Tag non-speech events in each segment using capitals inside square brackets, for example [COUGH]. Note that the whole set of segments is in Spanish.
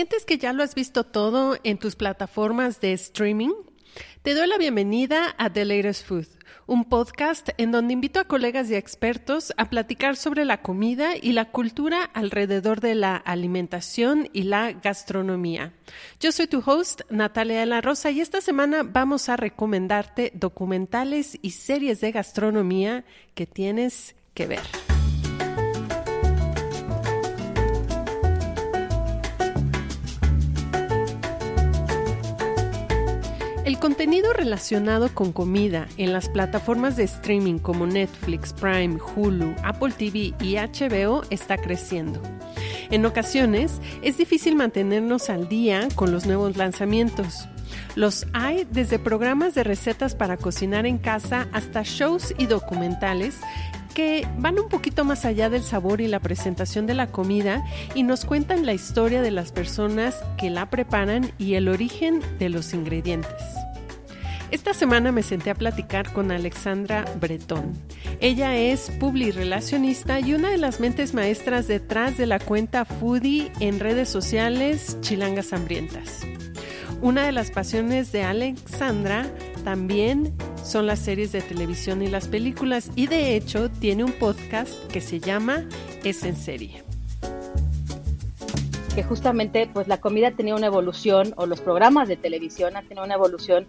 ¿Sientes que ya lo has visto todo en tus plataformas de streaming? Te doy la bienvenida a The Latest Food, un podcast en donde invito a colegas y expertos a platicar sobre la comida y la cultura alrededor de la alimentación y la gastronomía. Yo soy tu host, Natalia de la Rosa, y esta semana vamos a recomendarte documentales y series de gastronomía que tienes que ver. El contenido relacionado con comida en las plataformas de streaming como Netflix, Prime, Hulu, Apple TV y HBO está creciendo. En ocasiones es difícil mantenernos al día con los nuevos lanzamientos. Los hay desde programas de recetas para cocinar en casa hasta shows y documentales que van un poquito más allá del sabor y la presentación de la comida y nos cuentan la historia de las personas que la preparan y el origen de los ingredientes. Esta semana me senté a platicar con Alexandra Bretón. Ella es publirelacionista y una de las mentes maestras detrás de la cuenta Foodie en redes sociales Chilangas Hambrientas. Una de las pasiones de Alexandra también son las series de televisión y las películas y de hecho tiene un podcast que se llama Es en serie que justamente pues la comida ha tenido una evolución o los programas de televisión han tenido una evolución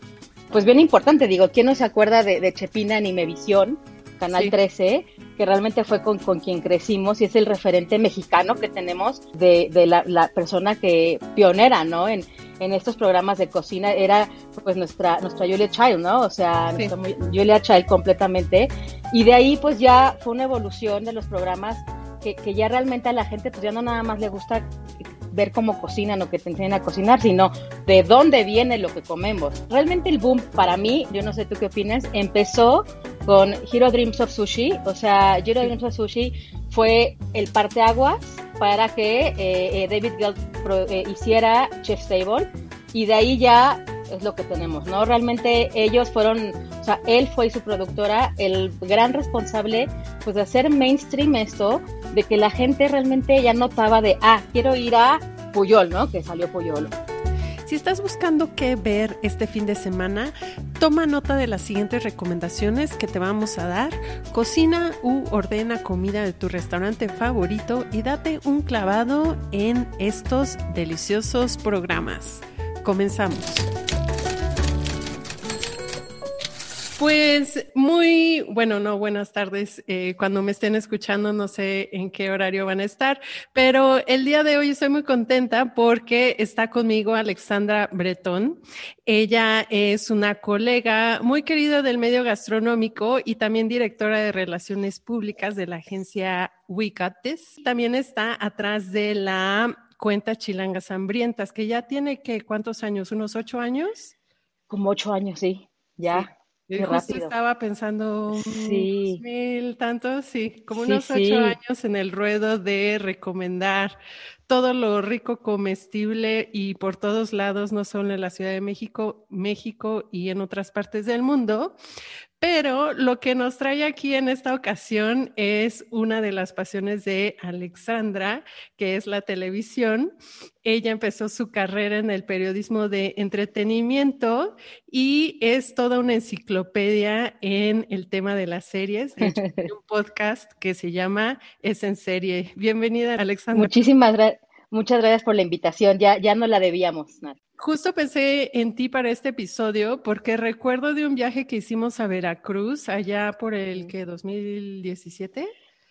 pues bien importante. Digo, ¿quién no se acuerda de, de Chepina Animevisión, Canal 13, que realmente fue con, con, quien crecimos y es el referente mexicano que tenemos de, de la, la, persona que pionera, ¿no? En, en estos programas de cocina era pues nuestra nuestra Julia Child, ¿no? O sea, sí. nuestra Julia Child completamente. Y de ahí pues ya fue una evolución de los programas que, que, ya realmente a la gente pues ya no nada más le gusta ver cómo cocinan o que te enseñan a cocinar, sino de dónde viene lo que comemos. Realmente el boom para mí, yo no sé tú qué opinas, empezó con Hero Dreams of Sushi, o sea, Hero Dreams of Sushi fue el parteaguas para que eh, eh, David Gell pro, eh, hiciera Chef's Table. Y de ahí ya es lo que tenemos, ¿no? Realmente ellos fueron, o sea, él fue su productora, el gran responsable, pues de hacer mainstream esto, de que la gente realmente ya notaba de, ah, quiero ir a Puyol, ¿no? Que salió Puyol. Si estás buscando qué ver este fin de semana, toma nota de las siguientes recomendaciones que te vamos a dar. Cocina u ordena comida de tu restaurante favorito y date un clavado en estos deliciosos programas. Comenzamos. Pues muy, bueno, no, buenas tardes. Eh, cuando me estén escuchando, no sé en qué horario van a estar, pero el día de hoy estoy muy contenta porque está conmigo Alexandra Bretón. Ella es una colega muy querida del medio gastronómico y también directora de relaciones públicas de la agencia Wicates. También está atrás de la cuenta Chilangas Hambrientas, que ya tiene que, ¿cuántos años? ¿Unos ocho años? Como ocho años, sí, ya. Sí. Qué justo estaba pensando sí. mil tantos, sí, como unos ocho sí. años en el ruedo de recomendar todo lo rico comestible y por todos lados, no solo en la Ciudad de México, México y en otras partes del mundo. Pero lo que nos trae aquí en esta ocasión es una de las pasiones de Alexandra, que es la televisión. Ella empezó su carrera en el periodismo de entretenimiento y es toda una enciclopedia en el tema de las series. De hecho, [LAUGHS] tiene un podcast que se llama Es en serie. Bienvenida, Alexandra. Muchísimas gracias. Muchas gracias por la invitación. Ya, ya no la debíamos. Justo pensé en ti para este episodio porque recuerdo de un viaje que hicimos a Veracruz allá por el que 2017.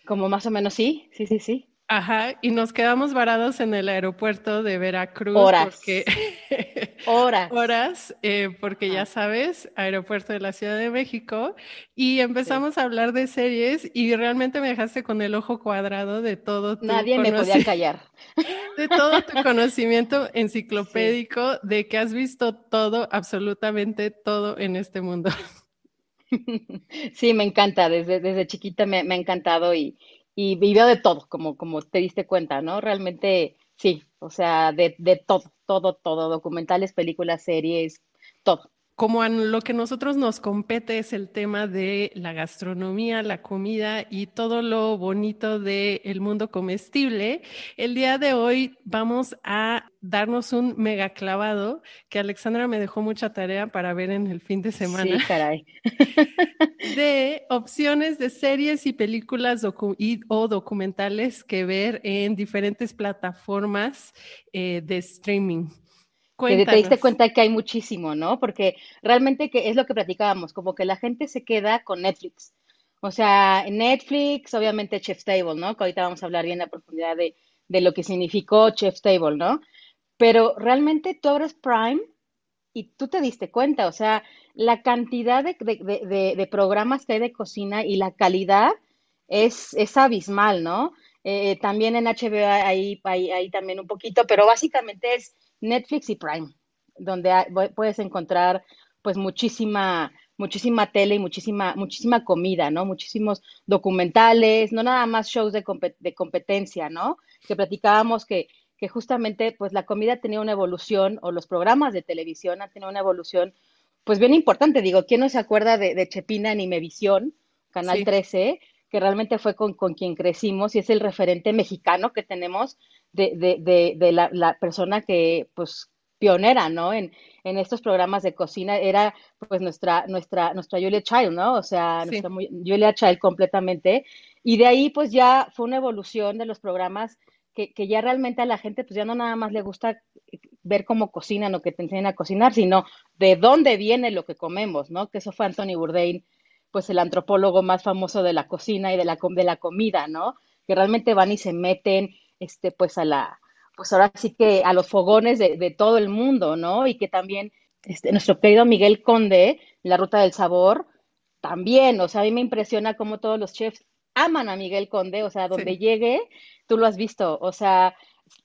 Como más o menos sí, sí, sí, sí. Ajá, y nos quedamos varados en el aeropuerto de Veracruz. Horas. Porque... [LAUGHS] Horas. Horas, eh, porque ya sabes, aeropuerto de la Ciudad de México. Y empezamos a hablar de series y realmente me dejaste con el ojo cuadrado de todo tu Nadie me podía callar. [LAUGHS] De todo tu conocimiento enciclopédico, de que has visto todo, absolutamente todo en este mundo. [LAUGHS] Sí, me encanta, desde, desde chiquita me, me ha encantado y, y, veo de todo, como, como te diste cuenta, ¿no? Realmente sí, o sea, de, de todo, todo, todo, documentales, películas, series, todo como en lo que nosotros nos compete es el tema de la gastronomía, la comida y todo lo bonito del mundo comestible, el día de hoy vamos a darnos un mega clavado que Alexandra me dejó mucha tarea para ver en el fin de semana. Sí, caray. [LAUGHS] [LAUGHS] de opciones de series y películas o documentales que ver en diferentes plataformas eh, de streaming que te diste cuenta que hay muchísimo, ¿no? Porque realmente que es lo que platicábamos, como que la gente se queda con Netflix. O sea, Netflix, obviamente Chef's Table, ¿no? Que ahorita vamos a hablar bien a profundidad de, de lo que significó Chef's Table, ¿no? Pero realmente tú abres Prime y tú te diste cuenta, o sea, la cantidad de, de, de programas que hay de cocina y la calidad es, es abismal, ¿no? Eh, también en HBO hay, hay, hay también un poquito, pero básicamente es Netflix y Prime, donde puedes encontrar pues muchísima, muchísima tele y muchísima, muchísima comida, ¿no? Muchísimos documentales, no nada más shows de, de competencia, ¿no? Que platicábamos que, que justamente pues la comida tenía una evolución o los programas de televisión han tenido una evolución pues bien importante. Digo, ¿quién no se acuerda de, Chepina en Imevisión, Canal 13, que realmente fue con, con, quien crecimos y es el referente mexicano que tenemos de, de, de, de la, la, persona que, pues, pionera, ¿no? En, en estos programas de cocina era, pues, nuestra, nuestra, nuestra Julia Child, ¿no? O sea, nuestra Julia Child completamente. Y de ahí, pues, ya fue una evolución de los programas que, que, ya realmente a la gente, pues, ya no nada más le gusta ver cómo cocinan o que te enseñan a cocinar, sino de dónde viene lo que comemos, ¿no? Que eso fue Anthony Bourdain, pues, el antropólogo más famoso de la cocina y de la, de la comida, ¿no? Que realmente van y se meten este, pues a la, pues ahora sí que a los fogones de, de todo el mundo, ¿no? Y que también este, nuestro querido Miguel Conde, La Ruta del Sabor, también, o sea, a mí me impresiona cómo todos los chefs aman a Miguel Conde, o sea, donde llegue, tú lo has visto, o sea,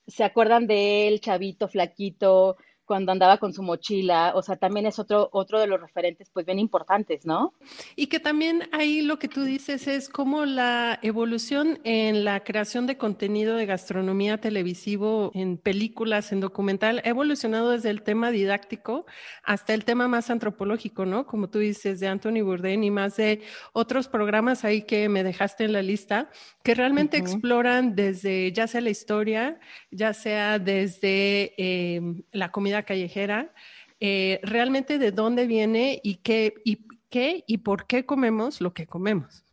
se acuerdan de él, chavito, flaquito, cuando andaba con su mochila, o sea, también es otro, otro de los referentes pues bien importantes, ¿no? Y que también ahí lo que tú dices es como la evolución en la creación de contenido de gastronomía televisivo, en películas, en documental, ha evolucionado desde el tema didáctico hasta el tema más antropológico, ¿no? Como tú dices, de Anthony Bourdain y más de otros programas ahí que me dejaste en la lista, que realmente exploran desde ya sea la historia, ya sea desde eh, la comida callejera, eh, realmente de dónde viene y qué, y qué y por qué comemos lo que comemos.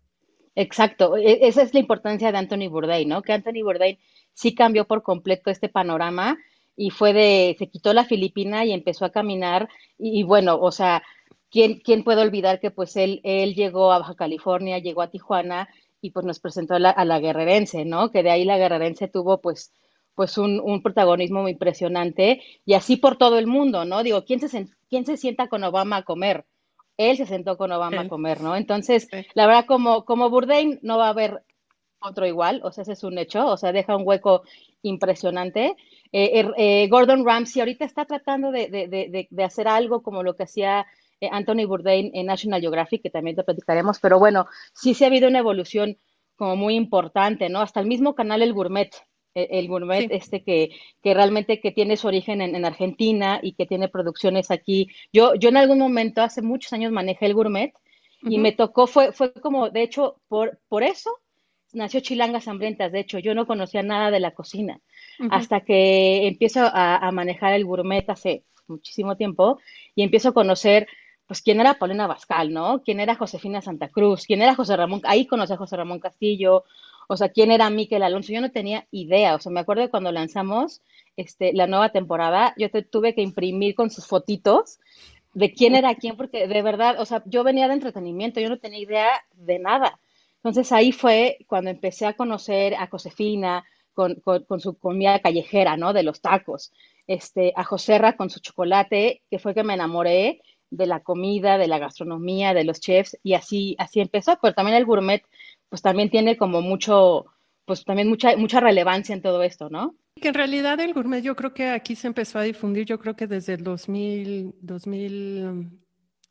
Exacto, e, esa es la importancia de Anthony Bourdain, ¿no? Que Anthony Bourdain sí cambió por completo este panorama y fue de, se quitó la Filipina y empezó a caminar y, bueno, o sea, ¿quién, ¿quién, puede olvidar que pues él, él llegó a Baja California, llegó a Tijuana y pues nos presentó a la, a la guerrerense, ¿no? Que de ahí la guerrerense tuvo pues pues un, un, protagonismo muy impresionante y así por todo el mundo, ¿no? Digo, ¿quién se, quién se sienta con Obama a comer? Él se sentó con Obama a comer, ¿no? Entonces, la verdad, como, como Bourdain no va a haber otro igual, o sea, ese es un hecho, o sea, deja un hueco impresionante. Eh, er, eh, Gordon Ramsay ahorita está tratando de, de, de, de, hacer algo como lo que hacía eh, Anthony Bourdain en National Geographic, que también te platicaremos, pero bueno, sí se ha habido una evolución como muy importante, ¿no? Hasta el mismo canal El Gourmet, el, gourmet este que, que realmente que tiene su origen en, Argentina y que tiene producciones aquí. Yo, yo en algún momento, hace muchos años, manejé el gourmet y me tocó, fue, fue como, de hecho, por, por eso nació Chilangas Hambrientas. De hecho, yo no conocía nada de la cocina hasta que empiezo a, a, manejar el gourmet hace muchísimo tiempo y empiezo a conocer pues quién era Paulina Bascal, ¿no? ¿Quién era Josefina Santa Cruz? ¿Quién era José Ramón? Ahí conocí a José Ramón Castillo, o sea, quién era Miquel Alonso. Yo no tenía idea, o sea, me acuerdo cuando lanzamos este, la nueva temporada, yo tuve que imprimir con sus fotitos de quién era quién, porque de verdad, o sea, yo venía de entretenimiento, yo no tenía idea de nada. Entonces ahí fue cuando empecé a conocer a Josefina con, con, su comida callejera, ¿no? De los tacos. Este, a Joserra con su chocolate, que fue que me enamoré de la comida, de la gastronomía, de los chefs, y así, así empezó, pero también el gourmet, pues también tiene como mucho, pues también mucha, mucha relevancia en todo esto, ¿no? Que en realidad el gourmet yo creo que aquí se empezó a difundir, yo creo que desde el 2000, 2000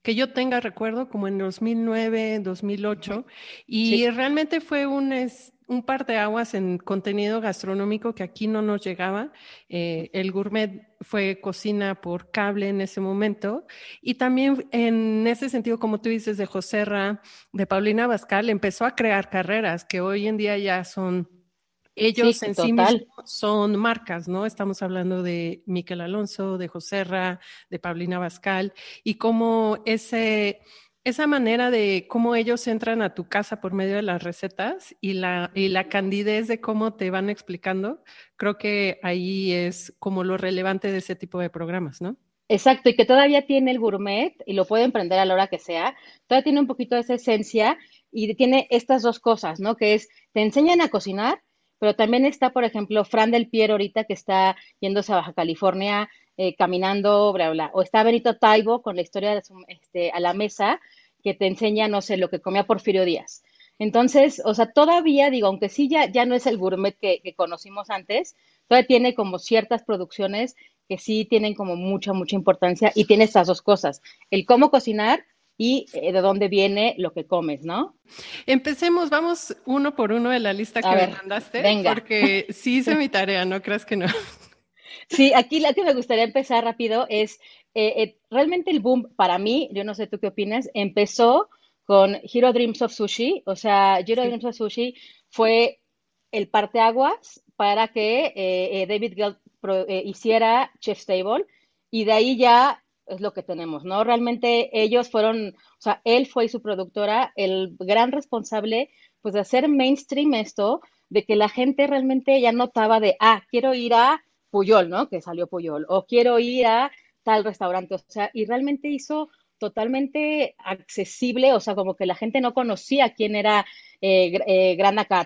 que yo tenga recuerdo, como en 2009, 2008, y realmente fue un, un par de aguas en contenido gastronómico que aquí no nos llegaba. Eh, el gourmet fue cocina por cable en ese momento y también en ese sentido, como tú dices, de Joserra, de Paulina Bascal, empezó a crear carreras que hoy en día ya son ellos en sí mismos son marcas, ¿no? Estamos hablando de Miquel Alonso, de Joserra, de Paulina Bascal, y cómo ese, esa manera de cómo ellos entran a tu casa por medio de las recetas y la, y la candidez de cómo te van explicando, creo que ahí es como lo relevante de ese tipo de programas, ¿no? Exacto, y que todavía tiene el gourmet y lo puede emprender a la hora que sea, todavía tiene un poquito de esa esencia y tiene estas dos cosas, ¿no? Que es, te enseñan a cocinar, pero también está, por ejemplo, Fran del Piero ahorita que está yéndose a Baja California eh, caminando, bla, bla. O está Benito Taibo con la historia de este, a la mesa, que te enseña, no sé, lo que comía Porfirio Díaz. Entonces, o sea, todavía digo, aunque sí ya, ya no es el gourmet que, conocimos antes, todavía tiene como ciertas producciones que sí tienen como mucha, mucha importancia y tiene estas dos cosas, el cómo cocinar y eh, de dónde viene lo que comes, ¿no? Empecemos, vamos uno por uno de la lista que me mandaste, venga. porque sí hice mi tarea, no creas que no. [LAUGHS] Sí, aquí la que me gustaría empezar rápido es, eh, eh, realmente el boom para mí, yo no sé tú qué opinas, empezó con Hero Dreams of Sushi, o sea, Hero Dreams of Sushi fue el parteaguas para que eh, David Gell hiciera Chef's Table y de ahí ya es lo que tenemos, ¿no? Realmente ellos fueron, o sea, él fue su productora, el gran responsable, pues de hacer mainstream esto, de que la gente realmente ya notaba de, ah, quiero ir a Puyol, ¿no? Que salió Puyol, o quiero ir a tal restaurante, o sea, y realmente hizo totalmente accesible, o sea, como que la gente no conocía quién era eh, eh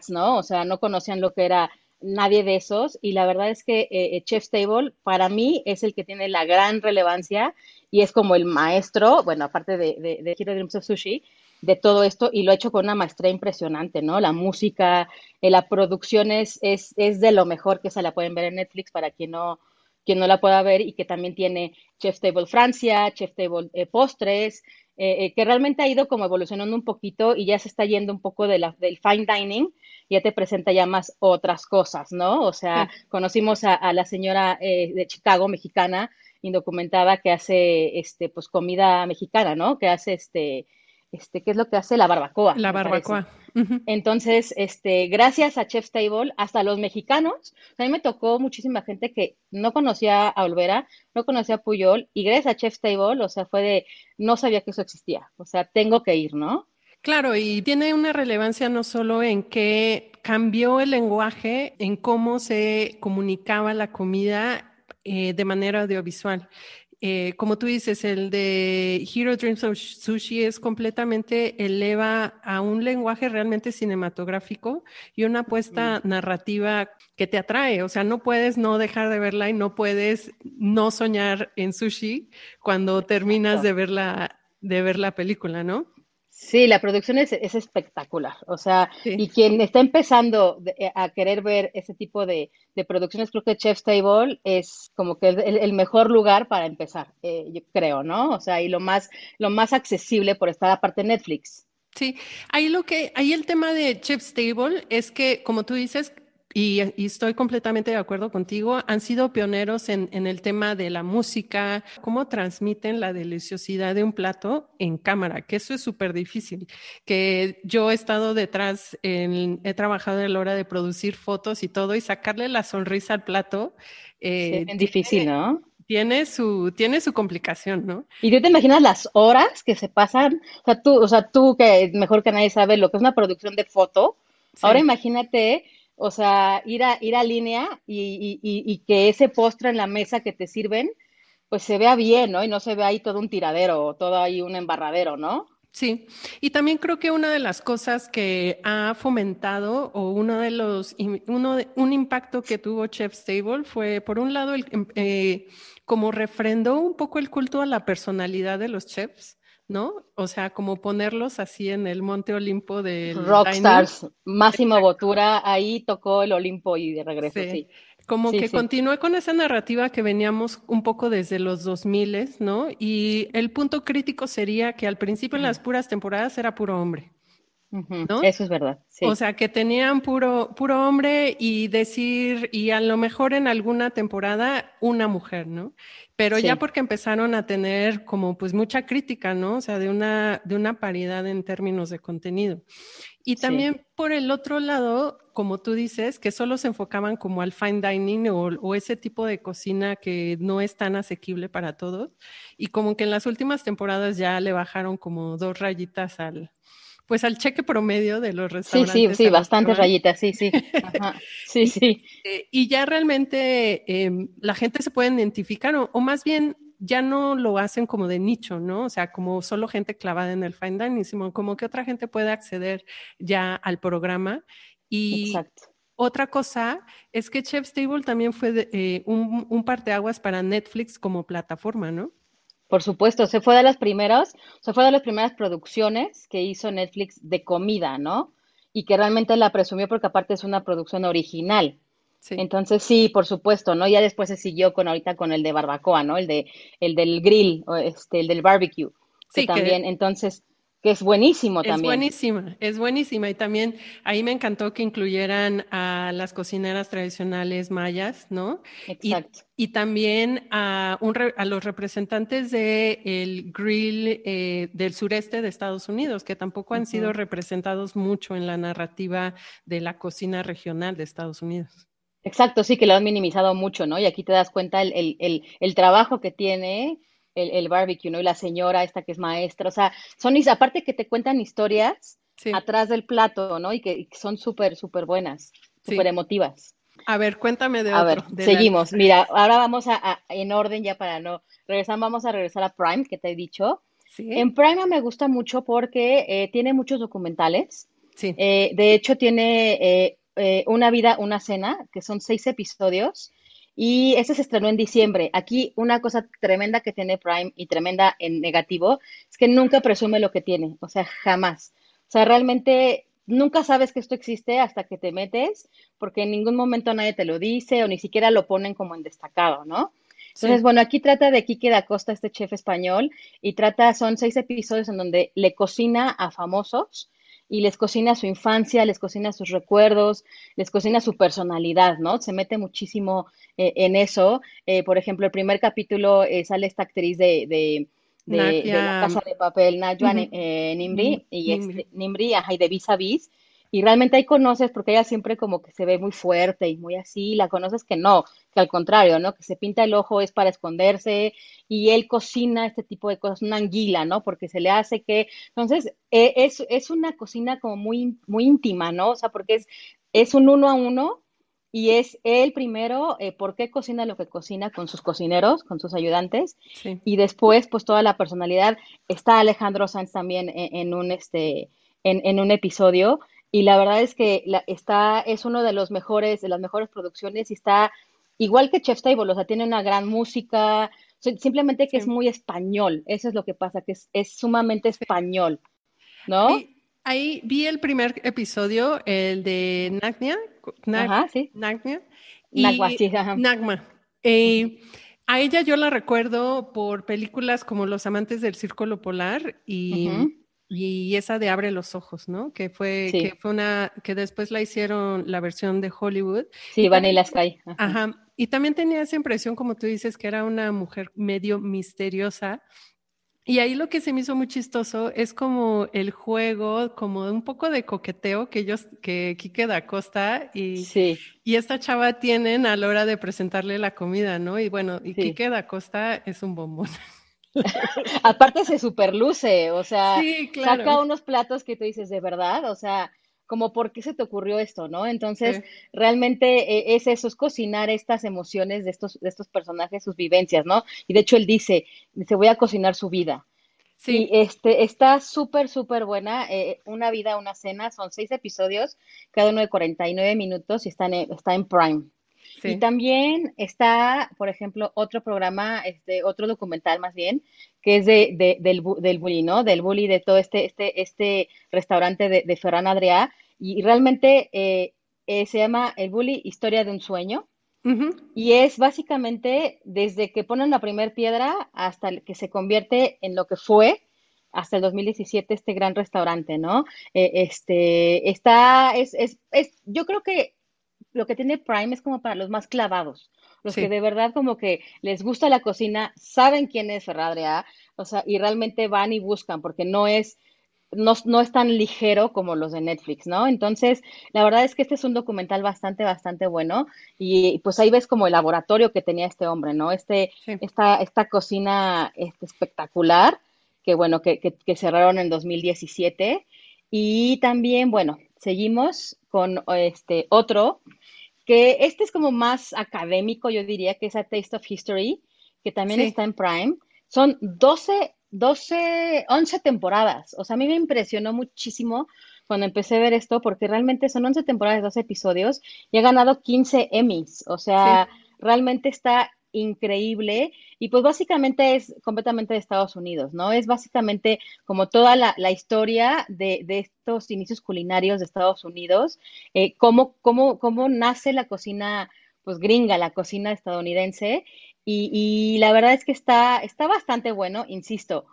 ¿no? O sea, no conocían lo que era nadie de esos, y la verdad es que eh, Chef's Table para mí es el que tiene la gran relevancia y es como el maestro, bueno, aparte de, de, de Hero Dreams of Sushi, de todo esto y lo ha hecho con una maestría impresionante, ¿no? La música, eh, la producción es, es, es, de lo mejor que se la pueden ver en Netflix para quien no, quien no la pueda ver y que también tiene Chef Table Francia, Chef Table eh, Postres, eh, que realmente ha ido como evolucionando un poquito y ya se está yendo un poco de la, del fine dining, ya te presenta ya más otras cosas, ¿no? O sea, conocimos a, a, la señora de Chicago, mexicana, indocumentada, que hace, este, pues, comida mexicana, ¿no? Que hace, este, este, ¿qué es lo que hace la barbacoa? La barbacoa. Entonces, este, gracias a Chef's Table, hasta los mexicanos, a mí me tocó muchísima gente que no conocía a Olvera, no conocía a Puyol, y gracias a Chef's Table, o sea, fue de, no sabía que eso existía, o sea, tengo que ir, ¿no? Claro, y tiene una relevancia no solo en que cambió el lenguaje, en cómo se comunicaba la comida eh, de manera audiovisual. Eh, como tú dices, el de Hero Dreams of Sushi es completamente eleva a un lenguaje realmente cinematográfico y una apuesta narrativa que te atrae. O sea, no puedes no dejar de verla y no puedes no soñar en sushi cuando terminas de ver la, de ver la película, ¿no? Sí, la producción es, espectacular. O sea, y quien está empezando eh, a querer ver ese tipo de, producciones, creo que Chef's Table es como que el, mejor lugar para empezar, eh, yo creo, ¿no? O sea, y lo más, lo más accesible por estar aparte de Netflix. Sí, ahí lo que, ahí el tema de Chef's Table es que, como tú dices, y, estoy completamente de acuerdo contigo, han sido pioneros en, el tema de la música, cómo transmiten la deliciosidad de un plato en cámara, que eso es súper difícil, que yo he estado detrás, he trabajado en la hora de producir fotos y todo y sacarle la sonrisa al plato. Eh, es difícil, ¿no? Tiene su, tiene su complicación, ¿no? Y tú te imaginas las horas que se pasan, o sea, tú, o sea, tú que mejor que nadie sabe lo que es una producción de foto, ahora imagínate o sea, ir a, ir a línea y, y, y, que ese postre en la mesa que te sirven, pues se vea bien, ¿no? Y no se vea ahí todo un tiradero, todo ahí un embarradero, ¿no? Sí, y también creo que una de las cosas que ha fomentado o uno de los, uno de, un impacto que tuvo Chef's Table fue, por un lado, el, eh, como refrendó un poco el culto a la personalidad de los chefs. ¿No? O sea, como ponerlos así en el Monte Olimpo de Rockstars, Máximo Botura, ahí tocó el Olimpo y de regreso, sí. Como que continúe con esa narrativa que veníamos un poco desde los 2000, ¿no? Y el punto crítico sería que al principio en las puras temporadas era puro hombre. ¿No? Eso es verdad. O sea, que tenían puro, puro hombre y decir, y a lo mejor en alguna temporada una mujer, ¿no? Pero ya porque empezaron a tener como pues mucha crítica, ¿no? O sea, de una, de una paridad en términos de contenido. Y también por el otro lado, como tú dices, que solo se enfocaban como al fine dining o, o, ese tipo de cocina que no es tan asequible para todos. Y como que en las últimas temporadas ya le bajaron como dos rayitas al, pues al cheque promedio de los restaurantes. Sí, sí, sí, bastantes rayitas, sí, [LAUGHS] sí. Sí, sí. Eh, y, ya realmente em, la gente se puede identificar, o, más bien ya no lo hacen como de nicho, ¿no? O sea, como solo gente clavada en el fine dining, sino como que otra gente puede acceder ya al programa. Y Exacto. otra cosa es que Chef's Table también fue eh, un, un parteaguas para Netflix como plataforma, ¿no? Por supuesto, se fue de las primeras, se fue de las primeras producciones que hizo Netflix de comida, ¿no? Y que realmente la presumió porque aparte es una producción original. Sí. Entonces sí, por supuesto, ¿no? Ya después se siguió con ahorita con el de barbacoa, ¿no? El de el del grill, este, el del barbecue. Sí, también, entonces que es buenísimo también. Es buenísima, es buenísima. Y también ahí me encantó que incluyeran a las cocineras tradicionales mayas, ¿no? Exacto. Y, también a, un, a, los representantes del el grill eh, del sureste de Estados Unidos, que tampoco han sido representados mucho en la narrativa de la cocina regional de Estados Unidos. Exacto, sí, que lo han minimizado mucho, ¿no? Y aquí te das cuenta el, el, el, el trabajo que tiene el, barbecue, ¿no? Y la señora esta que es maestra, o sea, son, aparte que te cuentan historias atrás del plato, ¿no? Y que, son súper, súper buenas, súper emotivas. A ver, cuéntame de a Ver, seguimos. Mira, ahora vamos a, en orden ya para no regresar, vamos a regresar a Prime, que te he dicho. En Prime me gusta mucho porque eh, tiene muchos documentales. Sí. Eh, de hecho, tiene eh, Una vida, una cena, que son seis episodios y ese se estrenó en diciembre. Aquí una cosa tremenda que tiene Prime y tremenda en negativo es que nunca presume lo que tiene, o sea, jamás. O sea, realmente nunca sabes que esto existe hasta que te metes, porque en ningún momento nadie te lo dice o ni siquiera lo ponen como en destacado, ¿no? Entonces, bueno, aquí trata de Kike da Costa, este chef español, y trata, son seis episodios en donde le cocina a famosos y les cocina su infancia, les cocina sus recuerdos, les cocina su personalidad, ¿no? Se mete muchísimo eh, en eso. Eh, por ejemplo, el primer capítulo eh, sale esta actriz de, de, de, La Casa de Papel, Najwa Nimri, y este, Nimri, ajá, y de Vis a Vis, y realmente ahí conoces, porque ella siempre como que se ve muy fuerte y muy así, la conoces que no, que al contrario, ¿no? Que se pinta el ojo es para esconderse y él cocina este tipo de cosas, una anguila, ¿no? Porque se le hace que, entonces, e, es, es una cocina como muy, muy íntima, ¿no? O sea, porque es, es un uno a uno y es él primero, eh, por qué cocina lo que cocina con sus cocineros, con sus ayudantes, y después, pues toda la personalidad. Está Alejandro Sanz también en, un, este, en, en un episodio y la verdad es que la, está, es uno de los mejores, de las mejores producciones y está igual que Chef Table, o sea, tiene una gran música, simplemente que es muy español, eso es lo que pasa, que es, es sumamente español, ¿no? ahí vi el primer episodio, el de Nagnia, ajá, sí. Nagnia, y sí, Nagma. Eh, a ella yo la recuerdo por películas como Los amantes del Círculo Polar y y esa de Abre los Ojos, ¿no? Que fue, que fue una, que después la hicieron la versión de Hollywood. Sí, Vanilla Sky. Ajá. Y también tenía esa impresión, como tú dices, que era una mujer medio misteriosa. Y ahí lo que se me hizo muy chistoso es como el juego, como un poco de coqueteo que ellos, que Kike da Costa y, y esta chava tienen a la hora de presentarle la comida, ¿no? Y bueno, y sí. Kike da Costa es un bombón. [LAUGHS] [LAUGHS] Aparte se superluce, o sea, saca unos platos que tú dices, de verdad, o sea, como por qué se te ocurrió esto, ¿no? Entonces, realmente eh, es eso, es cocinar estas emociones de estos, de estos personajes, sus vivencias, ¿no? Y de hecho él dice, dice, voy a cocinar su vida. Sí. Y este, está súper, súper buena. Eh, una vida, una cena, son seis episodios, cada uno de 49 minutos y está en, está en Prime. Y también está, por ejemplo, otro programa, este, otro documental más bien, que es de, de del, del bully, ¿no? Del bully de todo este, este, este restaurante de, de Ferran Adrià. Y, realmente eh, eh, se llama El bully, historia de un sueño. Y es básicamente desde que ponen la primera piedra hasta que se convierte en lo que fue hasta el 2017 este gran restaurante, ¿no? Eh, este, está, es, es, es, yo creo que lo que tiene Prime es como para los más clavados, los que de verdad como que les gusta la cocina, saben quién es Ferradrea, o sea, y realmente van y buscan, porque no es, no, no, es tan ligero como los de Netflix, ¿no? Entonces, la verdad es que este es un documental bastante, bastante bueno, y pues ahí ves como el laboratorio que tenía este hombre, ¿no? Este, esta, esta cocina este, espectacular, que bueno, que, que, que cerraron en 2017, y también, bueno, seguimos con este otro que este es como más académico, yo diría, que es A Taste of History, que también está en Prime. Son 12, 12, 11 temporadas. O sea, a mí me impresionó muchísimo cuando empecé a ver esto, porque realmente son 11 temporadas, 12 episodios, y ha ganado 15 Emmys. O sea, realmente está increíble. Y pues básicamente es completamente de Estados Unidos, ¿no? Es básicamente como toda la, historia de, estos inicios culinarios de Estados Unidos, eh, cómo, cómo, cómo nace la cocina pues gringa, la cocina estadounidense. Y, la verdad es que está, está bastante bueno, insisto,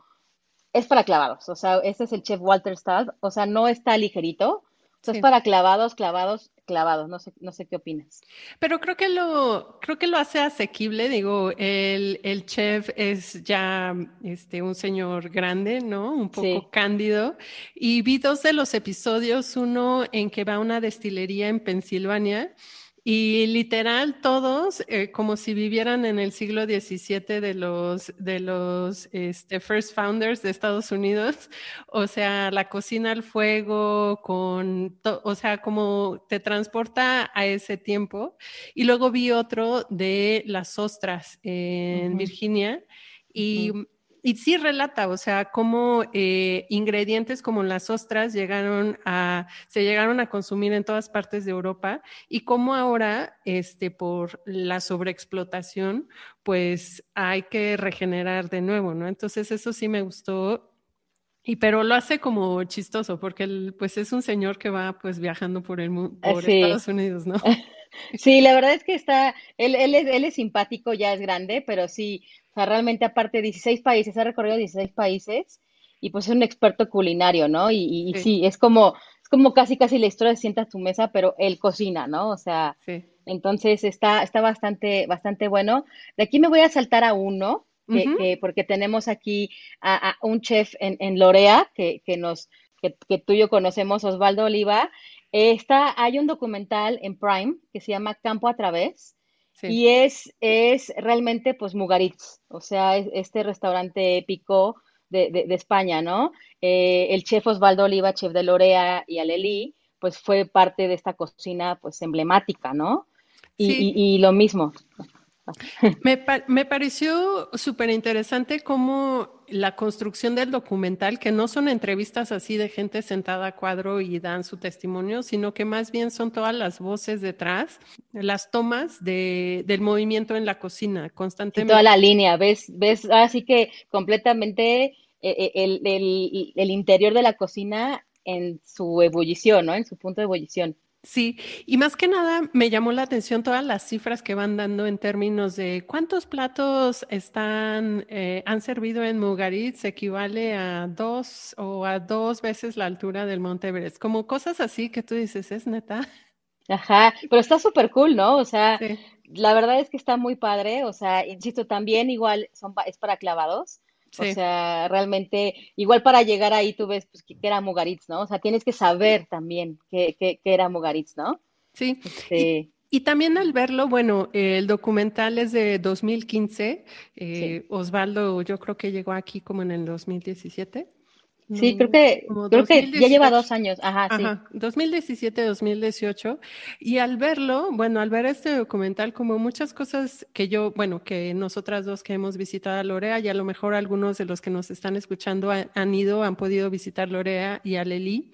es para clavados, o sea, este es el chef Walter Stahl, o sea, no está ligerito, o sea, es para clavados, clavados, clavados. No sé, no sé qué opinas. Pero creo que lo, creo que lo hace asequible. Digo, el, el chef es ya este, un señor grande, ¿no? Un poco cándido. Y vi dos de los episodios, uno en que va a una destilería en Pensilvania y literal todos, eh, como si vivieran en el siglo XVII de los, de los este, first founders de Estados Unidos, [LAUGHS] o sea, la cocina al fuego, con, o sea, como te transporta a ese tiempo. Y luego vi otro de las ostras en Virginia. Y y sí relata, o sea, cómo eh, ingredientes como las ostras llegaron a, se llegaron a consumir en todas partes de Europa y cómo ahora, este, por la sobreexplotación, pues hay que regenerar de nuevo, ¿no? Entonces eso sí me gustó. Y pero lo hace como chistoso, porque él, pues es un señor que va pues viajando por el mundo, por Estados Unidos, ¿no? [LAUGHS] Sí, la verdad es que está, él, él, es, él es simpático, ya es grande, pero sí, o sea, realmente aparte de 16 países, ha recorrido 16 países y pues es un experto culinario, ¿no? Y, sí. es como, es como casi casi la historia de sienta a tu mesa, pero él cocina, ¿no? O sea, entonces está, está bastante, bastante bueno. De aquí me voy a saltar a uno, que, porque tenemos aquí a, un chef en, en Lorea, que, que nos, que, que, tú y yo conocemos, Osvaldo Oliva. Está, hay un documental en Prime que se llama Campo a Través, y es, es realmente pues Mugaritz, o sea, este restaurante épico de, de, España, ¿no? Eh, el chef Osvaldo Oliva, chef de Lorea y Alelí, pues fue parte de esta cocina pues emblemática, ¿no? Y, y lo mismo, me, me pareció súper interesante cómo la construcción del documental, que no son entrevistas así de gente sentada a cuadro y dan su testimonio, sino que más bien son todas las voces detrás, las tomas de, del movimiento en la cocina constantemente. toda la línea, ves, ves así que completamente eh, eh, el, el, el interior de la cocina en su ebullición, ¿no? En su punto de ebullición. Sí, y más que nada me llamó la atención todas las cifras que van dando en términos de cuántos platos están, eh, han servido en Mugaritz, equivale a dos o a dos veces la altura del Monte Everest, como cosas así que tú dices, es neta. Ajá, pero está súper cool, ¿no? O sea, la verdad es que está muy padre, o sea, insisto, también igual son, es para clavados. O sea, realmente, igual para llegar ahí tú ves pues, que, era Mugaritz, ¿no? O sea, tienes que saber también que, que, era Mugaritz, ¿no? Sí. Este, y, también al verlo, bueno, el documental es de 2015. Eh, Osvaldo, yo creo que llegó aquí como en el 2017. Sí, creo que, creo que ya lleva dos años. Ajá, Ajá, sí. 2017-2018. Y al verlo, bueno, al ver este documental, como muchas cosas que yo, bueno, que nosotras dos que hemos visitado a Lorea, y a lo mejor algunos de los que nos están escuchando han, ido, han podido visitar Lorea y a Leli,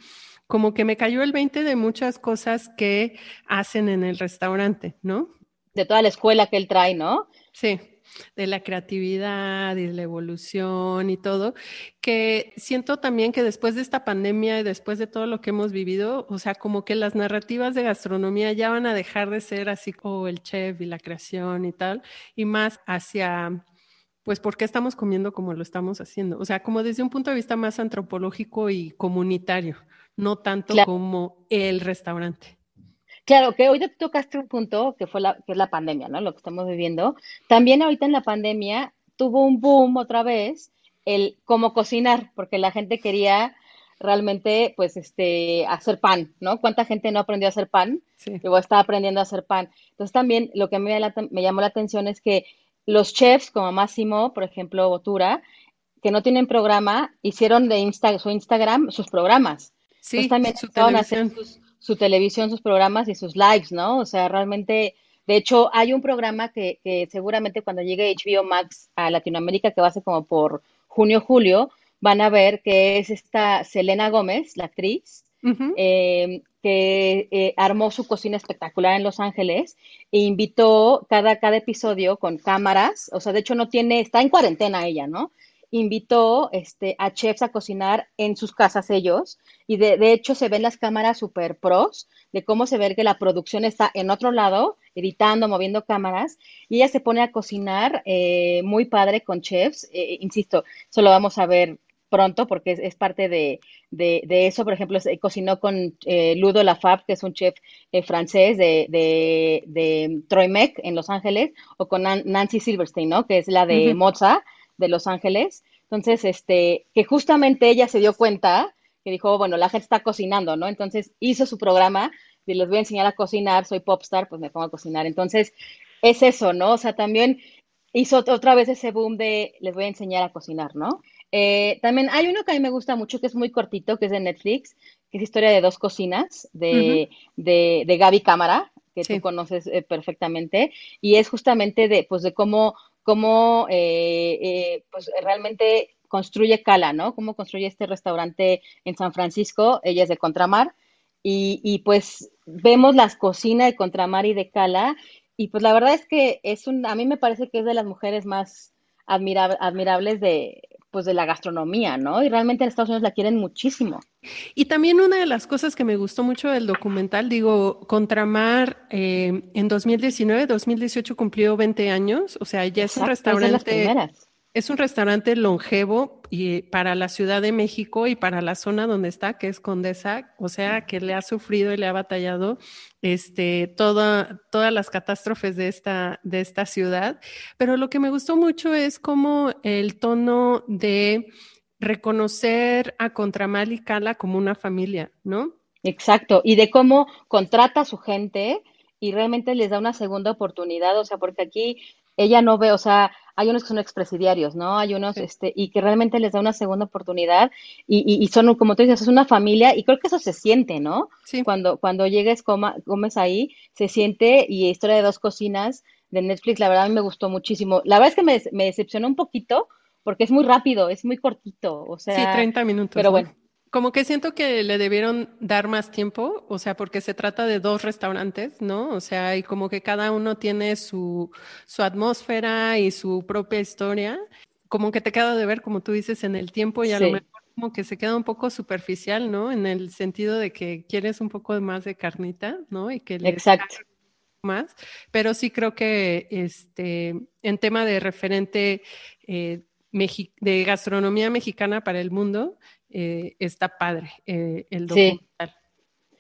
como que me cayó el 20 de muchas cosas que hacen en el restaurante, ¿no? De toda la escuela que él trae, ¿no? Sí de la creatividad y de la evolución y todo, que siento también que después de esta pandemia y después de todo lo que hemos vivido, o sea, como que las narrativas de gastronomía ya van a dejar de ser así como el chef y la creación y tal, y más hacia pues por qué estamos comiendo como lo estamos haciendo. O sea, como desde un punto de vista más antropológico y comunitario, no tanto como el restaurante. Claro, que hoy te tocaste un punto que fue la, que es la pandemia, ¿no? Lo que estamos viviendo. También ahorita en la pandemia tuvo un boom otra vez el cómo cocinar, porque la gente quería realmente, pues, este, hacer pan, ¿no? ¿Cuánta gente no aprendió a hacer pan? Sí. Luego está aprendiendo a hacer pan. Entonces también lo que a mí me, llamó la atención es que los chefs como Máximo, por ejemplo, Botura, que no tienen programa, hicieron de Insta, su Instagram sus programas. Sí, Entonces, también a hacer sus su televisión, sus programas y sus lives, ¿no? O sea, realmente, de hecho, hay un programa que, que seguramente cuando llegue HBO Max a Latinoamérica, que va a ser como por junio, julio, van a ver que es esta Selena Gómez, la actriz, eh, que eh, armó su cocina espectacular en Los Ángeles e invitó cada, cada episodio con cámaras, o sea, de hecho no tiene, está en cuarentena ella, ¿no? Invitó este, a chefs a cocinar en sus casas ellos y de, de, hecho se ven las cámaras super pros de cómo se ve que la producción está en otro lado, editando, moviendo cámaras y ella se pone a cocinar eh, muy padre con chefs, eh, insisto, eso lo vamos a ver pronto porque es, parte de, de, de, eso, por ejemplo, se cocinó con eh, Ludo Lafab, que es un chef francés de, de, de Troy Meck en Los Ángeles, o con Nancy Silverstein, ¿no? Que es la de Moza de Los Ángeles. Entonces, este, que justamente ella se dio cuenta que dijo, bueno, la gente está cocinando, ¿no? Entonces hizo su programa y les voy a enseñar a cocinar, soy popstar, pues me pongo a cocinar. Entonces, es eso, ¿no? O sea, también hizo otra vez ese boom de les voy a enseñar a cocinar, ¿no? Eh, también hay uno que a mí me gusta mucho, que es muy cortito, que es de Netflix, que es historia de dos cocinas, de, de, de Gaby Cámara, que tú conoces eh, perfectamente, y es justamente de, pues, de cómo cómo eh, eh, pues realmente construye Cala, ¿no? Cómo construye este restaurante en San Francisco, ella es de Contramar, y, pues vemos las cocinas de Contramar y de Cala, y pues la verdad es que es un, a mí me parece que es de las mujeres más admirables de, pues de la gastronomía, ¿no? Y realmente en Estados Unidos la quieren muchísimo. Y también una de las cosas que me gustó mucho del documental, digo, Contramar eh, en 2019, 2018 cumplió 20 años, o sea, ya es un restaurante. Es un restaurante longevo y para la Ciudad de México y para la zona donde está, que es Condesa, o sea, que le ha sufrido y le ha batallado este, toda, todas las catástrofes de esta, de esta ciudad. Pero lo que me gustó mucho es como el tono de reconocer a Contramal y Cala como una familia, ¿no? Exacto, y de cómo contrata a su gente y realmente les da una segunda oportunidad, o sea, porque aquí ella no ve, o sea, hay unos que son expresidiarios, ¿no? Hay unos, este, y que realmente les da una segunda oportunidad y, y, son, como tú dices, es una familia y creo que eso se siente, ¿no? Sí. Cuando, cuando llegues, coma, comes ahí, se siente y Historia de dos cocinas de Netflix, la verdad a mí me gustó muchísimo. La verdad es que me, me decepcionó un poquito porque es muy rápido, es muy cortito, o sea. Sí, 30 minutos. Pero bueno, como que siento que le debieron dar más tiempo, o sea, porque se trata de dos restaurantes, ¿no? O sea, y como que cada uno tiene su, su atmósfera y su propia historia. Como que te queda de ver, como tú dices, en el tiempo y a lo mejor como que se queda un poco superficial, ¿no? En el sentido de que quieres un poco más de carnita, ¿no? Y que Exacto. más, pero sí creo que este, en tema de referente eh, de gastronomía mexicana para el mundo, eh, está padre eh, el documental.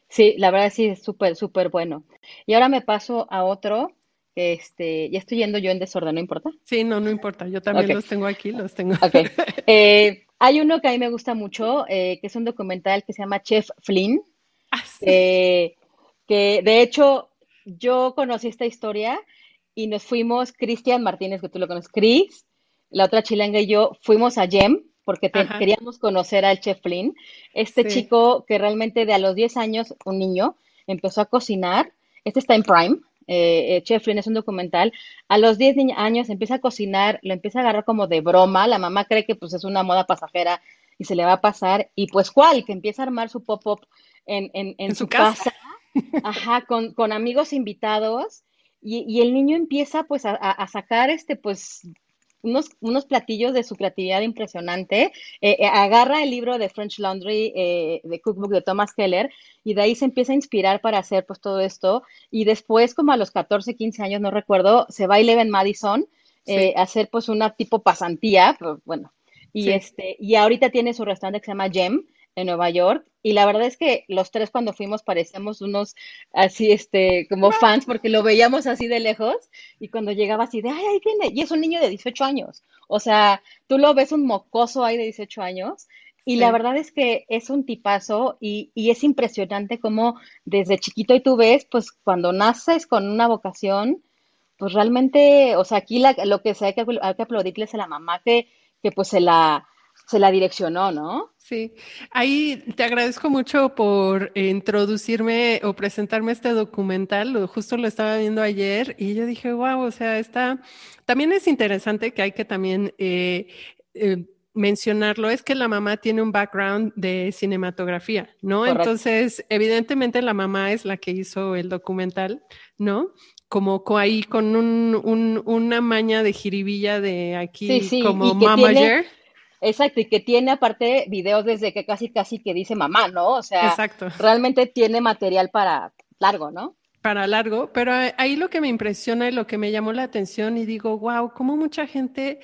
Sí. la verdad sí, es súper, súper bueno. Y ahora me paso a otro, este, ya estoy yendo yo en desorden, ¿no importa? Sí, no, no importa, yo también los tengo aquí, los tengo. Okay. [LAUGHS] Eh, hay uno que a mí me gusta mucho, que es un documental que se llama Chef Flynn, ah, que de hecho yo conocí esta historia y nos fuimos, Cristian Martínez, que tú lo conoces, Chris, la otra chilanga y yo, fuimos a Gem porque queríamos conocer al chef Flynn, este chico que realmente de a los 10 años, un niño, empezó a cocinar, este está en Prime, eh, eh, Chef Flynn es un documental, a los 10 años empieza a cocinar, lo empieza a agarrar como de broma, la mamá cree que pues es una moda pasajera y se le va a pasar, y pues cuál, que empieza a armar su pop-up en, en, su, casa, ajá, con, con amigos invitados, y, y, el niño empieza pues a, a, sacar este pues unos, unos platillos de su creatividad impresionante. Eh, eh, agarra el libro de French Laundry, eh, de Cookbook de Thomas Keller, y de ahí se empieza a inspirar para hacer pues todo esto. Y después, como a los 14, 15 años, no recuerdo, se va a Eleven Madison a hacer pues una tipo pasantía, pues, bueno. Y, este, y ahorita tiene su restaurante que se llama Gem, en Nueva York. Y la verdad es que los tres cuando fuimos parecíamos unos así, este, como fans, porque lo veíamos así de lejos. Y cuando llegaba así de, ay, ahí viene. Y es un niño de 18 años. O sea, tú lo ves un mocoso ahí de 18 años. Y la verdad es que es un tipazo y, y, es impresionante como desde chiquito y tú ves, pues cuando naces con una vocación, pues realmente, o sea, aquí lo que hay que, hay que aplaudirles a la mamá que, que pues se la, se la direccionó, ¿no? Sí, ahí te agradezco mucho por introducirme o presentarme este documental, justo lo estaba viendo ayer y yo dije, wow, o sea, está, también es interesante que hay que también eh, eh, mencionarlo, es que la mamá tiene un background de cinematografía, ¿no? Entonces, evidentemente la mamá es la que hizo el documental, ¿no? como ahí con un, una maña de jiribilla de aquí como mamager. Exacto, y que tiene aparte videos desde que casi casi que dice mamá, ¿no? O sea, realmente tiene material para largo, ¿no? Para largo, pero ahí lo que me impresiona y lo que me llamó la atención y digo, wow, cómo mucha gente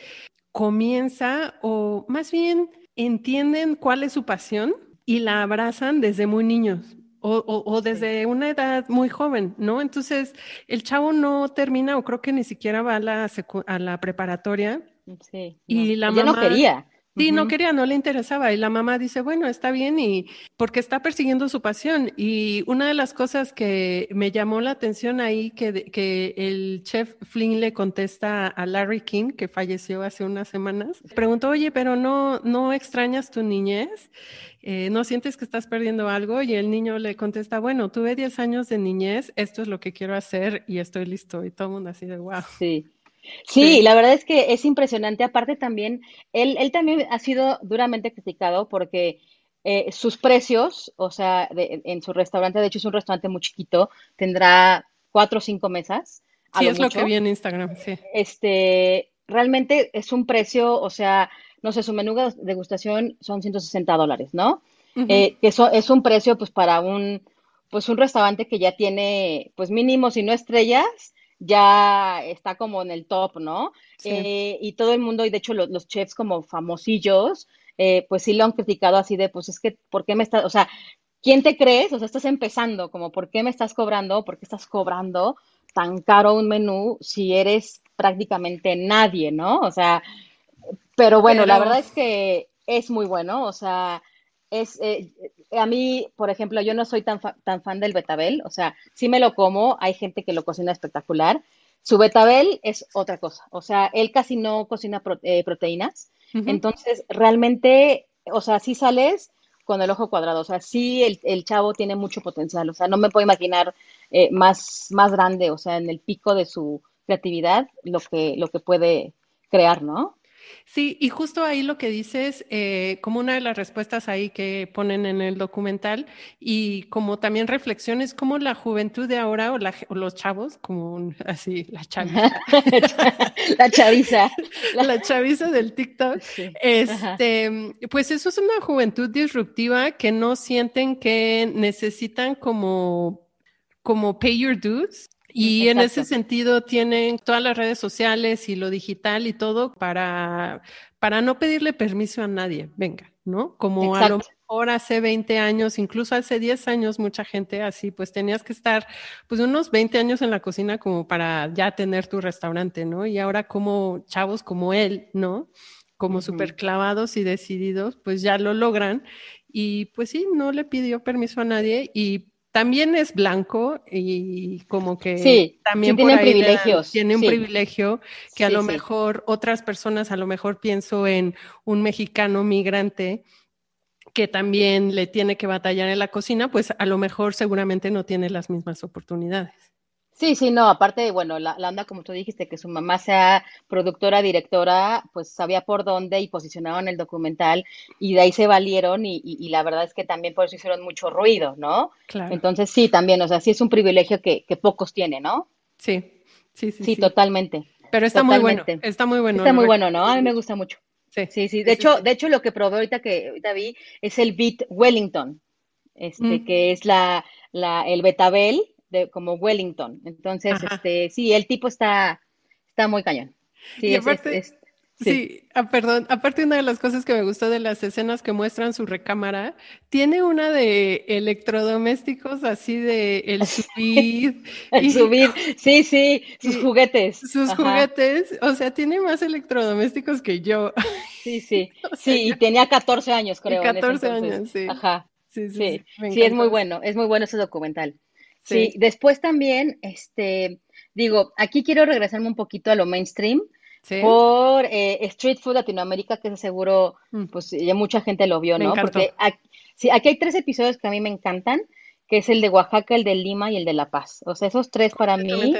comienza o más bien entienden cuál es su pasión y la abrazan desde muy niños. O, o, desde una edad muy joven, ¿no? Entonces, el chavo no termina, o creo que ni siquiera va a la, a la preparatoria. Sí. Y la mamá. no quería. Sí, no quería, no le interesaba. Y la mamá dice, bueno, está bien, y porque está persiguiendo su pasión. Y una de las cosas que me llamó la atención ahí, que, que el chef Flynn le contesta a Larry King, que falleció hace unas semanas, preguntó, oye, pero no, no extrañas tu niñez, eh, no sientes que estás perdiendo algo. Y el niño le contesta, bueno, tuve 10 años de niñez, esto es lo que quiero hacer y estoy listo. Y todo el mundo así de, wow. Sí. Sí, la verdad es que es impresionante. Aparte también, él, él también ha sido duramente criticado porque eh, sus precios, o sea, en su restaurante, de hecho es un restaurante muy chiquito, tendrá cuatro o cinco mesas. Sí, es lo que vi en Instagram, sí. Este, realmente es un precio, o sea, no sé, su menú de degustación son 160 dólares, ¿no? Eh, que eso es un precio, pues, para un, pues, un restaurante que ya tiene, pues, mínimo, si no estrellas, ya está como en el top, ¿no? Eh, y todo el mundo, y de hecho los, chefs como famosillos, eh, pues sí lo han criticado así de, pues es que, ¿por qué me estás, o sea, ¿quién te crees? O sea, estás empezando, como, ¿por qué me estás cobrando? ¿Por qué estás cobrando tan caro un menú si eres prácticamente nadie, ¿no? O sea, pero bueno, la verdad es que es muy bueno, o sea, es, eh, a mí, por ejemplo, yo no soy tan, tan fan del betabel, o sea, sí me lo como, hay gente que lo cocina espectacular. Su betabel es otra cosa, o sea, él casi no cocina eh, proteínas, entonces realmente, o sea, sí sales con el ojo cuadrado, o sea, sí el, chavo tiene mucho potencial, o sea, no me puedo imaginar eh, más, más grande, o sea, en el pico de su creatividad, lo que, lo que puede crear, ¿no? Sí, y justo ahí lo que dices, eh, como una de las respuestas ahí que ponen en el documental, y como también reflexiones, como la juventud de ahora o, los chavos, como [LAUGHS] así, la chaviza. [LAUGHS] la chaviza. [LAUGHS] La, chaviza del TikTok. Este, pues eso es una juventud disruptiva que no sienten que necesitan como, como pay your dues y en ese sentido tienen todas las redes sociales y lo digital y todo para, para no pedirle permiso a nadie, venga, ¿no? Como a lo mejor hace 20 años, incluso hace 10 años, mucha gente así, pues tenías que estar pues unos 20 años en la cocina como para ya tener tu restaurante, ¿no? Y ahora como chavos como él, ¿no? Como súper clavados y decididos, pues ya lo logran. Y pues sí, no le pidió permiso a nadie y también es blanco y como que también tiene privilegios. tiene un privilegio que a lo mejor otras personas, a lo mejor pienso en un mexicano migrante que también le tiene que batallar en la cocina, pues a lo mejor seguramente no tiene las mismas oportunidades. Sí, sí, no, aparte, bueno, la, la, onda, como tú dijiste, que su mamá sea productora, directora, pues sabía por dónde y posicionaron el documental y de ahí se valieron y, y, la verdad es que también por eso hicieron mucho ruido, ¿no? Claro. Entonces sí, también, o sea, sí es un privilegio que, que pocos tienen, ¿no? Sí, sí, sí. Sí, totalmente. Pero está muy bueno, está muy bueno. Está muy bueno, ¿no? A mí me gusta mucho. Sí, sí, sí. De hecho, de hecho, lo que probé ahorita que ahorita vi es el Beat Wellington, este, mm. que es la, la, el betabel como Wellington. Entonces, este, sí, el tipo está, está muy cañón. Sí, sí. Ah, perdón, aparte una de las cosas que me gustó de las escenas que muestran su recámara, tiene una de electrodomésticos así de el [LAUGHS] subir. el subir, sí, sí, sus juguetes. Sus juguetes, o sea, tiene más electrodomésticos que yo. Sí, [LAUGHS] sí, sí, y tenía 14 años, creo. 14 años, sí. Ajá. Sí, sí, sí, es muy bueno, es muy bueno ese documental. Sí. después también, este, digo, aquí quiero regresarme un poquito a lo mainstream. Por eh, Street Food Latinoamérica, que seguro, mm. pues ya mucha gente lo vio, ¿no? Porque aquí, sí, aquí hay tres episodios que a mí me encantan, que es el de Oaxaca, el de Lima y el de La Paz. O sea, esos tres para mí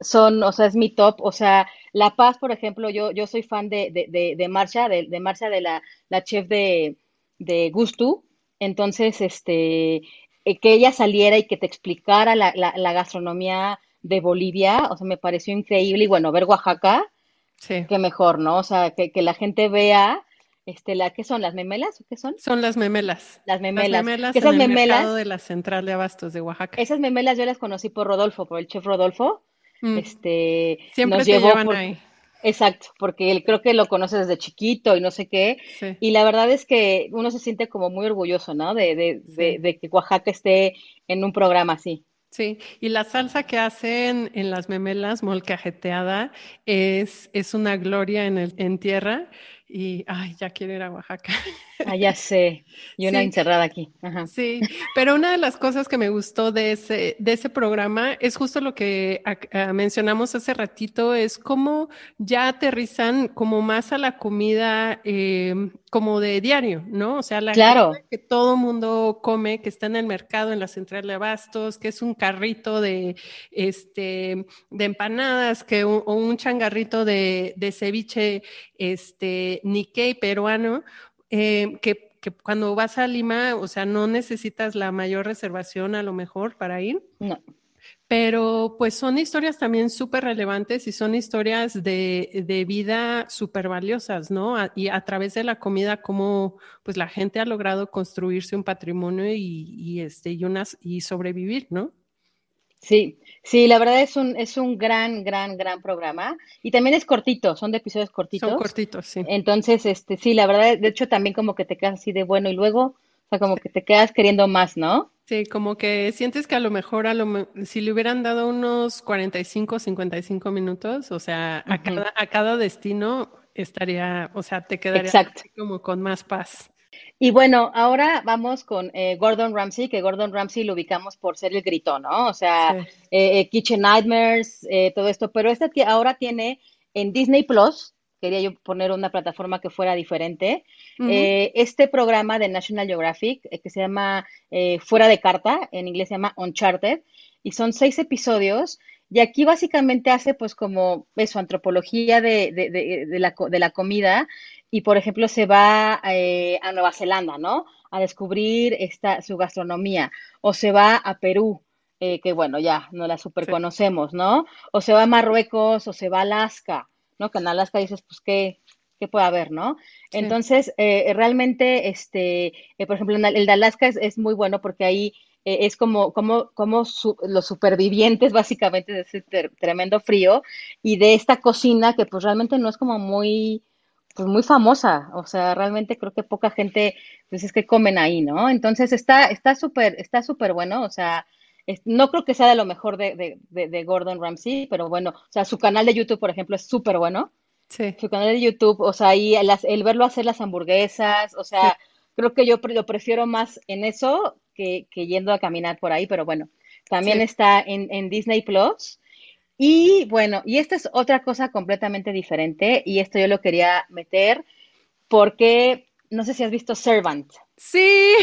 son, o sea, es mi top. O sea, La Paz, por ejemplo, yo, yo soy fan de, de, de, de Marcia, de, de Marcia, de la, la chef de, de Gustu. Entonces, este, eh, que ella saliera y que te explicara la, la, gastronomía de Bolivia, o sea, me pareció increíble. Y bueno, ver Oaxaca, sí. qué mejor, ¿no? O sea, que, que la gente vea, este, la, ¿qué son? ¿Las memelas o qué son? Son las memelas. Las memelas. Las memelas esas en el mercado de la central de abastos de Oaxaca. Esas memelas yo las conocí por Rodolfo, por el chef Rodolfo. Mm. Este, Siempre nos llevó ahí. Exacto, porque él creo que lo conoce desde chiquito y no sé qué. Y la verdad es que uno se siente como muy orgulloso, ¿no? De, de, de, de, que Oaxaca esté en un programa así. Sí, y la salsa que hacen en las memelas molcajeteada es, es una gloria en, el, en tierra y, ay, ya quiero ir a Oaxaca. Ah, ya sé, y una encerrada aquí. Sí, pero una de las cosas que me gustó de ese, de ese programa es justo lo que mencionamos hace ratito, es cómo ya aterrizan como más a la comida em, como de diario, ¿no? O sea, la claro. que todo mundo come, que está en el mercado, en la central de abastos, que es un carrito de, este, de empanadas, que o un changarrito de, de ceviche, este, Nikkei peruano, eh, que, cuando vas a Lima, o sea, no necesitas la mayor reservación a lo mejor para ir. No. Pero pues son historias también súper relevantes y son historias de, de vida súper valiosas, ¿no? y a través de la comida, cómo pues la gente ha logrado construirse un patrimonio y, y, este, y, unas, y sobrevivir, ¿no? Sí, sí, la verdad es un, es un gran, gran, gran programa. Y también es cortito, son de episodios cortitos. Son cortitos, sí. Entonces, este, sí, la verdad, de hecho, también como que te quedas así de bueno y luego, o sea, como que te quedas queriendo más, ¿no? Sí, como que sientes que a lo mejor, a lo, si le hubieran dado unos 45, 55 minutos, o sea, a, cada, a cada destino estaría, o sea, te quedaría como con más paz. Y bueno, ahora vamos con eh, Gordon Ramsay, que Gordon Ramsay lo ubicamos por ser el grito, ¿no? O sea, eh, eh, Kitchen Nightmares, todo esto, pero este ahora tiene en Disney Plus, quería yo poner una plataforma que fuera diferente, este programa de National Geographic que se llama Fuera de Carta, en inglés se llama Uncharted, y son seis episodios Y aquí básicamente hace pues como eso, antropología de, de, la, de la, comida y por ejemplo se va eh, a Nueva Zelanda, ¿no? A descubrir esta, su gastronomía. O se va a Perú, eh, que bueno, ya no la super conocemos, ¿no? O se va a Marruecos o se va a Alaska, ¿no? Que en Alaska dices, pues, ¿qué, qué puede haber, ¿no? Entonces, eh, realmente, este, por ejemplo, el de Alaska es, es muy bueno porque ahí eh, es como, como, como los supervivientes básicamente de ese tremendo frío y de esta cocina que pues realmente no es como muy, pues muy famosa, o sea, realmente creo que poca gente, pues es que comen ahí, ¿no? Entonces está, está súper, está súper bueno, o sea, no creo que sea de lo mejor de, de, Gordon Ramsay, pero bueno, o sea, su canal de YouTube, por ejemplo, es súper bueno. Sí. Su canal de YouTube, o sea, ahí el, verlo hacer las hamburguesas, o sea, creo que yo lo prefiero más en eso que, yendo a caminar por ahí, pero bueno, también está en, Disney Plus. Y bueno, y esta es otra cosa completamente diferente, y esto yo lo quería meter porque no sé si has visto Servant. Sí,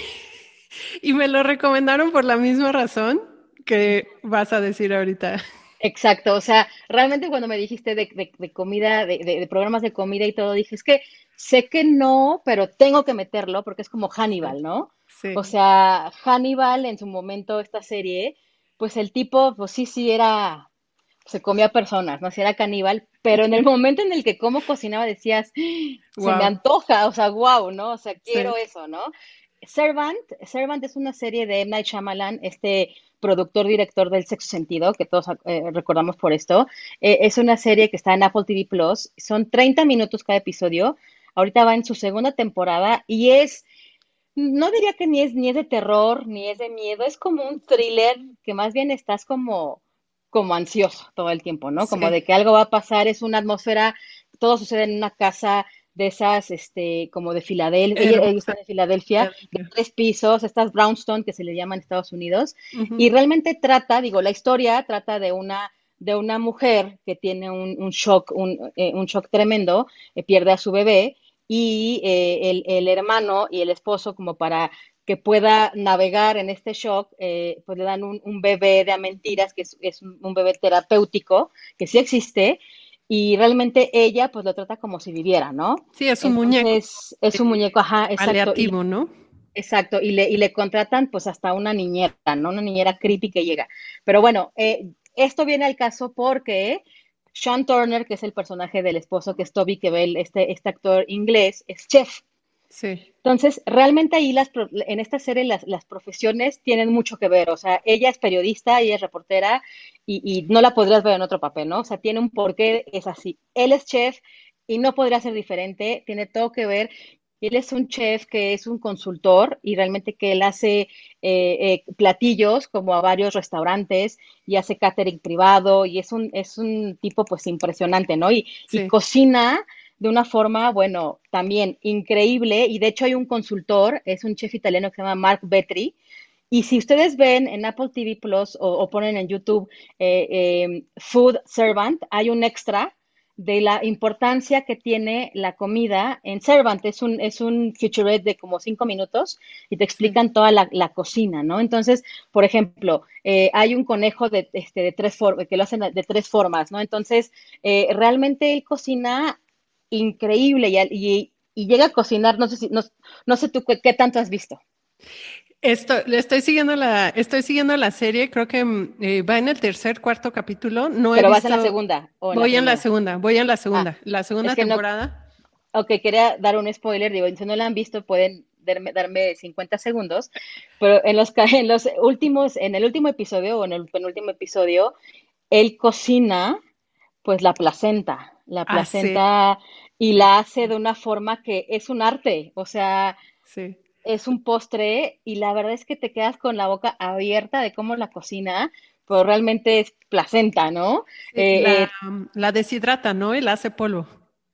[LAUGHS] y me lo recomendaron por la misma razón que vas a decir ahorita. Exacto, o sea, realmente cuando me dijiste de, comida, de, de, programas de comida y todo, dije, es que sé que no, pero tengo que meterlo porque es como Hannibal, ¿no? O sea, Hannibal en su momento, esta serie, pues el tipo, pues sí, sí era, se comía personas, ¿no? Si era caníbal, pero en el momento en el que cómo cocinaba decías, se me antoja, o sea, wow, ¿no? O sea, quiero eso, ¿no? Servant, Servant es una serie de M. Night Shyamalan, este productor, director del Sexo Sentido, que todos eh, recordamos por esto. Eh, es una serie que está en Apple TV Plus. Son 30 minutos cada episodio. Ahorita va en su segunda temporada y es no diría que ni es, ni es de terror, ni es de miedo, es como un thriller que más bien estás como, como ansioso todo el tiempo, ¿no? Como de que algo va a pasar, es una atmósfera, todo sucede en una casa de esas, este, como de Filadelfia, ellos están en Filadelfia, de tres pisos, estas brownstone que se le llaman en Estados Unidos, y realmente trata, digo, la historia trata de una de una mujer que tiene un, shock, un, eh, un shock tremendo, eh, pierde a su bebé y eh, el, hermano y el esposo como para que pueda navegar en este shock, eh, pues le dan un, bebé de a mentiras, que es, un bebé terapéutico, que sí existe, y realmente ella pues lo trata como si viviera, ¿no? Sí, es un muñeco. Es un muñeco, ajá, exacto. ¿no? Exacto, y le, y le contratan pues hasta una niñera, ¿no? Una niñera creepy que llega. Pero bueno, eh, esto viene al caso porque sean Turner, que es el personaje del esposo, que es Toby Kebbell, este, este actor inglés, es chef. Sí. Entonces, realmente ahí las, en esta serie las, las, profesiones tienen mucho que ver. O sea, ella es periodista, ella es reportera y, y, no la podrías ver en otro papel, ¿no? O sea, tiene un porqué, es así. Él es chef y no podría ser diferente, tiene todo que ver él es un chef que es un consultor y realmente que él hace eh, eh, platillos como a varios restaurantes y hace catering privado y es un, es un tipo pues impresionante, ¿no? Y, cocina de una forma, bueno, también increíble y de hecho hay un consultor, es un chef italiano que se llama Mark Betri, y si ustedes ven en Apple TV Plus o, ponen en YouTube eh, Food Servant, hay un extra de la importancia que tiene la comida en Servant. Es un, es un featurette de como cinco minutos y te explican toda la, cocina, ¿no? Entonces, por ejemplo, eh, hay un conejo de, este, de tres formas, que lo hacen de tres formas, ¿no? Entonces, eh, realmente él cocina increíble y, y, llega a cocinar, no sé si, no, no sé tú qué tanto has visto. Esto, estoy siguiendo la, estoy siguiendo la serie, creo que mm, eh, va en el tercer, cuarto capítulo. No Pero vas en la segunda. voy en la segunda, voy en la segunda, ah, la segunda temporada. ok, quería dar un spoiler, digo, si no la han visto pueden darme, darme 50 segundos, pero en los, en los últimos, en el último episodio o en el penúltimo episodio, él cocina pues la placenta, la ah, placenta y la hace de una forma que es un arte, o sea, sí es un postre y la verdad es que te quedas con la boca abierta de cómo la cocina, pero realmente es placenta, ¿no? Eh, eh, la, deshidrata, ¿no? Y la hace polvo.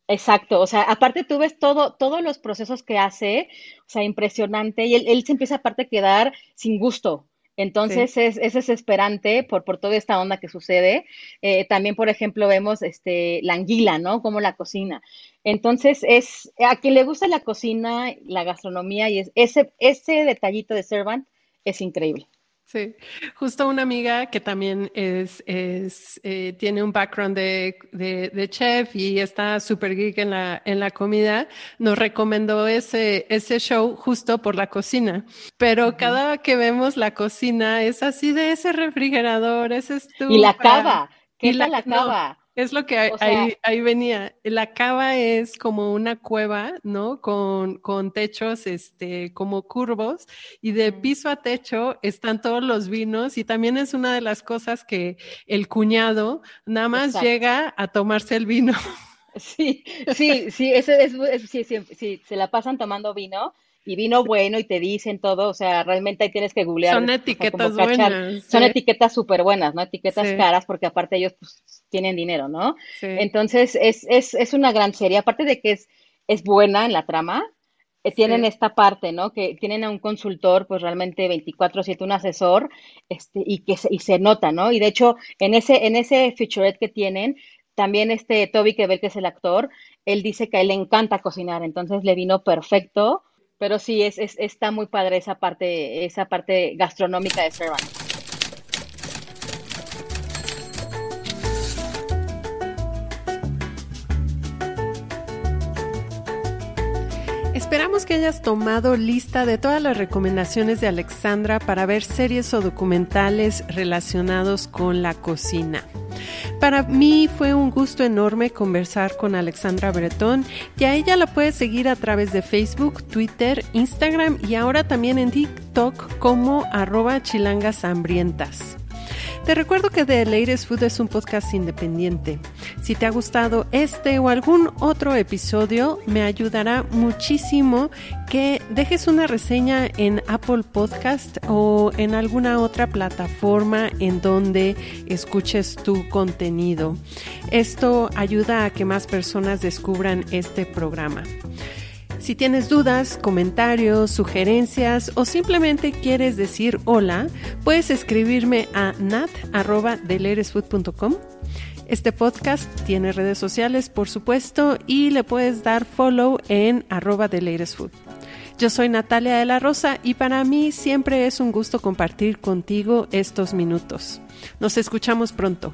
Exacto, o sea, aparte tú ves todo, todos los procesos que hace, o sea, impresionante, y él, él se empieza aparte a quedar sin gusto, entonces es, es, desesperante por, por toda esta onda que sucede. Eh, también, por ejemplo, vemos este, la anguila, ¿no? Como la cocina. Entonces es, a quien le gusta la cocina, la gastronomía y es, ese, ese detallito de Servant es increíble. Sí, justo una amiga que también es, es eh, tiene un background de, de, chef y está súper geek en la, en la comida, nos recomendó ese, ese show justo por la cocina. Pero cada que vemos la cocina es así de ese refrigerador, ese estufa. Y la cava, ¿qué la, cava? Es lo que ahí, venía. La cava es como una cueva, ¿no? Con, con techos, este, como curvos, y de piso a techo están todos los vinos, y también es una de las cosas que el cuñado nada más llega a tomarse el vino. Sí, sí, sí, eso es, sí, sí, sí, se la pasan tomando vino y vino bueno y te dicen todo, o sea, realmente ahí tienes que googlear. Son etiquetas buenas. Son etiquetas súper buenas, ¿no? Etiquetas caras porque aparte ellos pues, tienen dinero, ¿no? Entonces es, es, es una gran serie, aparte de que es, es buena en la trama, eh, tienen esta parte, ¿no? Que tienen a un consultor, pues realmente 24/7, un asesor, este, y que se, y se nota, ¿no? Y de hecho, en ese, en ese featurette que tienen, también este Toby que ve que es el actor, él dice que a él le encanta cocinar, entonces le vino perfecto pero sí, es, es, está muy padre esa parte, esa parte gastronómica de Servant. Esperamos que hayas tomado lista de todas las recomendaciones de Alexandra para ver series o documentales relacionados con la cocina. Para mí fue un gusto enorme conversar con Alexandra Bretón y a ella la puedes seguir a través de Facebook, Twitter, Instagram y ahora también en TikTok como arroba chilangas hambrientas. Te recuerdo que The Latest Food es un podcast independiente. Si te ha gustado este o algún otro episodio, me ayudará muchísimo que dejes una reseña en Apple Podcast o en alguna otra plataforma en donde escuches tu contenido. Esto ayuda a que más personas descubran este programa. Si tienes dudas, comentarios, sugerencias o simplemente quieres decir hola, puedes escribirme a nat.deleresfood.com. Este podcast tiene redes sociales, por supuesto, y le puedes dar follow en arroba. Yo soy Natalia de la Rosa y para mí siempre es un gusto compartir contigo estos minutos. Nos escuchamos pronto.